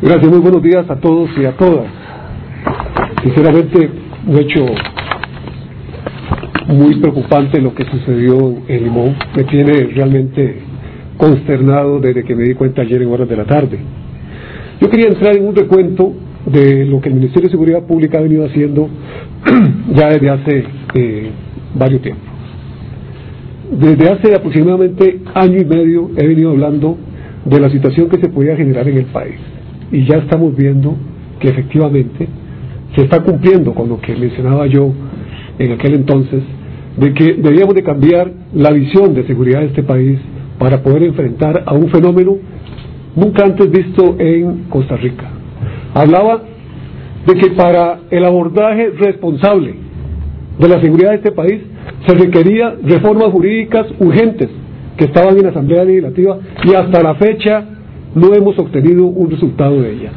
Gracias, muy buenos días a todos y a todas. Sinceramente, un hecho muy preocupante lo que sucedió en Limón. Me tiene realmente consternado desde que me di cuenta ayer en horas de la tarde. Yo quería entrar en un recuento de lo que el Ministerio de Seguridad Pública ha venido haciendo ya desde hace eh, varios tiempos. Desde hace aproximadamente año y medio he venido hablando de la situación que se podía generar en el país y ya estamos viendo que efectivamente se está cumpliendo con lo que mencionaba yo en aquel entonces, de que debíamos de cambiar la visión de seguridad de este país para poder enfrentar a un fenómeno nunca antes visto en Costa Rica. Hablaba de que para el abordaje responsable de la seguridad de este país se requería reformas jurídicas urgentes que estaban en la Asamblea Legislativa y hasta la fecha no hemos obtenido un resultado de ellas.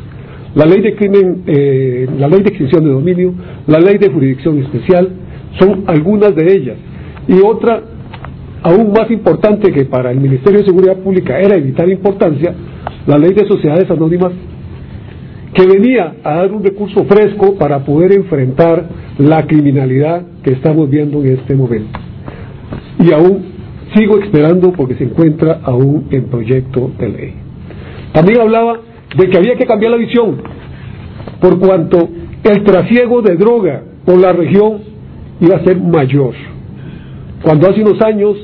La ley de crimen, eh, la ley de extinción de dominio, la ley de jurisdicción especial, son algunas de ellas. Y otra, aún más importante que para el Ministerio de Seguridad Pública era evitar importancia, la ley de sociedades anónimas, que venía a dar un recurso fresco para poder enfrentar la criminalidad que estamos viendo en este momento. Y aún sigo esperando porque se encuentra aún en proyecto de ley. También hablaba de que había que cambiar la visión, por cuanto el trasiego de droga por la región iba a ser mayor. Cuando hace unos años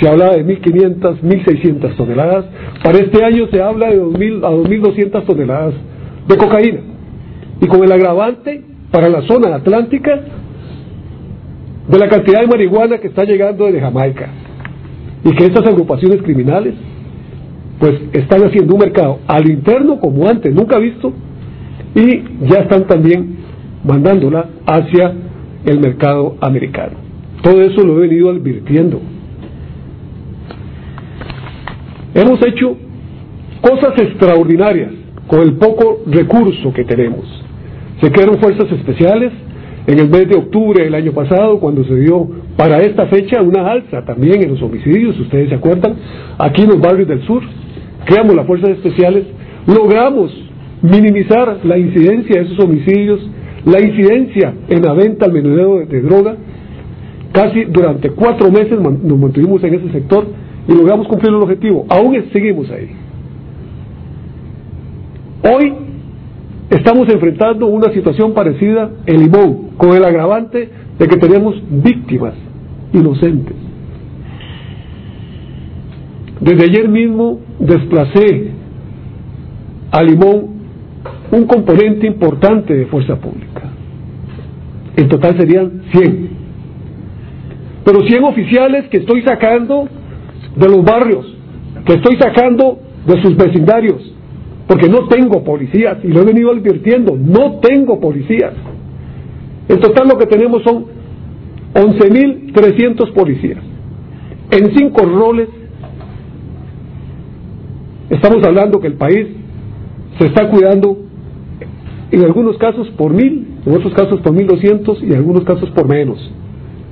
se hablaba de 1.500, 1.600 toneladas, para este año se habla de 2.000 a 2.200 toneladas de cocaína. Y con el agravante para la zona atlántica de la cantidad de marihuana que está llegando desde Jamaica. Y que estas agrupaciones criminales pues están haciendo un mercado al interno como antes nunca visto y ya están también mandándola hacia el mercado americano. Todo eso lo he venido advirtiendo. Hemos hecho cosas extraordinarias con el poco recurso que tenemos. Se crearon fuerzas especiales en el mes de octubre del año pasado, cuando se dio para esta fecha una alza también en los homicidios, ustedes se acuerdan, aquí en los barrios del sur, creamos las fuerzas especiales, logramos minimizar la incidencia de esos homicidios, la incidencia en la venta al menudeo de, droga, casi durante cuatro meses nos mantuvimos en ese sector y logramos cumplir el objetivo, aún seguimos ahí. Hoy estamos enfrentando una situación parecida en Limón, con el agravante de que tenemos víctimas inocentes. Desde ayer mismo desplacé a Limón un componente importante de fuerza pública. En total serían 100. Pero 100 oficiales que estoy sacando de los barrios, que estoy sacando de sus vecindarios, porque no tengo policías, y lo he venido advirtiendo, no tengo policías. En total lo que tenemos son 11.300 policías, en cinco roles Estamos hablando que el país se está cuidando en algunos casos por mil, en otros casos por mil doscientos y en algunos casos por menos.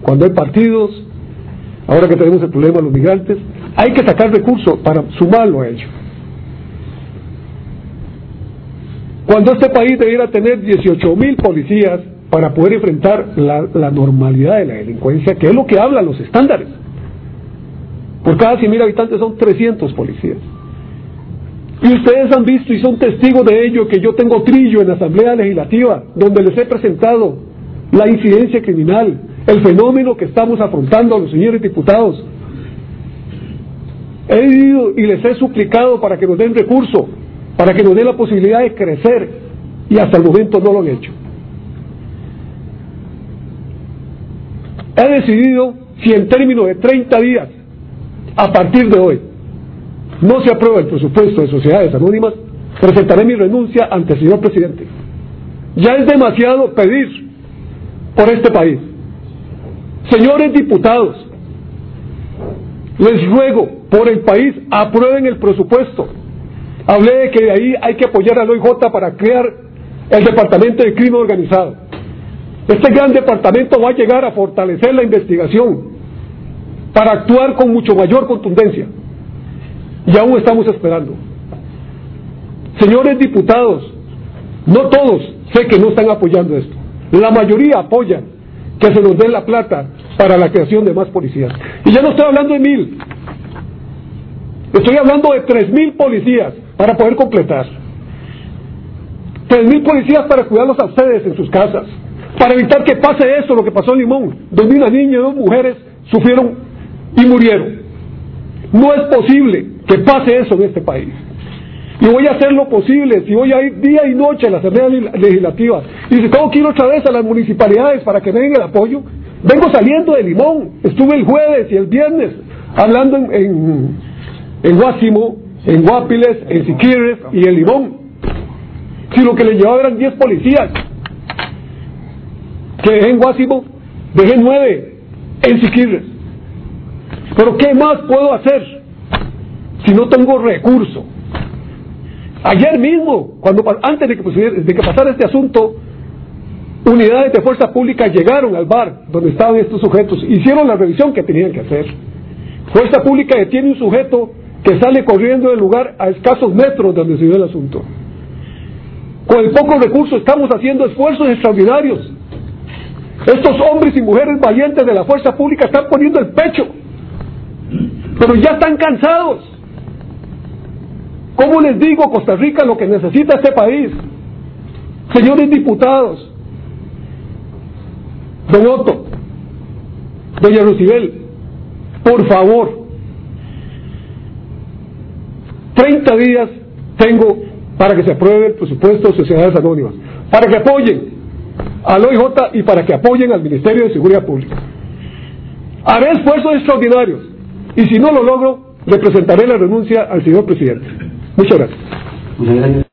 Cuando hay partidos, ahora que tenemos el problema de los migrantes, hay que sacar recursos para sumarlo a ello. Cuando este país debiera tener 18 mil policías para poder enfrentar la, normalidad de la delincuencia, que es lo que hablan los estándares. Por cada 100 mil habitantes son 300 policías. Y ustedes han visto y son testigos de ello que yo tengo trillo en la Asamblea Legislativa, donde les he presentado la incidencia criminal, el fenómeno que estamos afrontando a los señores diputados. He ido y les he suplicado para que nos den recursos, para que nos den la posibilidad de crecer, y hasta el momento no lo han hecho. He decidido si en términos de 30 días, a partir de hoy, no se aprueba el presupuesto de sociedades anónimas, presentaré mi renuncia ante el señor presidente. Ya es demasiado pedir por este país. Señores diputados, les ruego por el país aprueben el presupuesto. Hablé de que ahí hay que apoyar al OIJ para crear el Departamento de Crimen Organizado. Este gran departamento va a llegar a fortalecer la investigación para actuar con mucho mayor contundencia y aún estamos esperando. Señores diputados, no todos sé que no están apoyando esto. La mayoría apoyan que se nos dé la plata para la creación de más policías. Y ya no estoy hablando de mil, estoy hablando de tres mil policías para poder completar. Tres mil policías para cuidarlos a ustedes en sus casas, para evitar que pase eso, lo que pasó en Limón, donde una niña y dos mujeres sufrieron y murieron. No es posible que pase eso en este país. Y voy a hacer lo posible, si voy a ir día y noche a las asambleas legislativas, y si tengo que ir otra vez a las municipalidades para que me den el apoyo, vengo saliendo de Limón, estuve el jueves y el viernes hablando en, en, en Guapiles, en Siquirres y en Limón. Si lo que le llevaba eran 10 policías, que dejé en Guásimo, dejé 9 en Siquirres. Pero ¿qué más puedo hacer si no tengo recurso? Ayer mismo, cuando antes de que, de que pasara este asunto, unidades de fuerza pública llegaron al bar donde estaban estos sujetos, hicieron la revisión que tenían que hacer. Fuerza pública detiene un sujeto que sale corriendo del lugar a escasos metros donde se dio el asunto. Con el poco recurso estamos haciendo esfuerzos extraordinarios. Estos hombres y mujeres valientes de la fuerza pública están poniendo el pecho, pero ya están cansados. ¿Cómo les digo, Costa Rica, lo que necesita este país? Señores diputados, don Otto, doña Lucibel, por favor, 30 días tengo para que se apruebe el presupuesto de sociedades anónimas, para que apoyen al OIJ y para que apoyen al Ministerio de Seguridad Pública. Haré esfuerzos extraordinarios y si no lo logro, le presentaré la renuncia al señor presidente. Muchas gracias.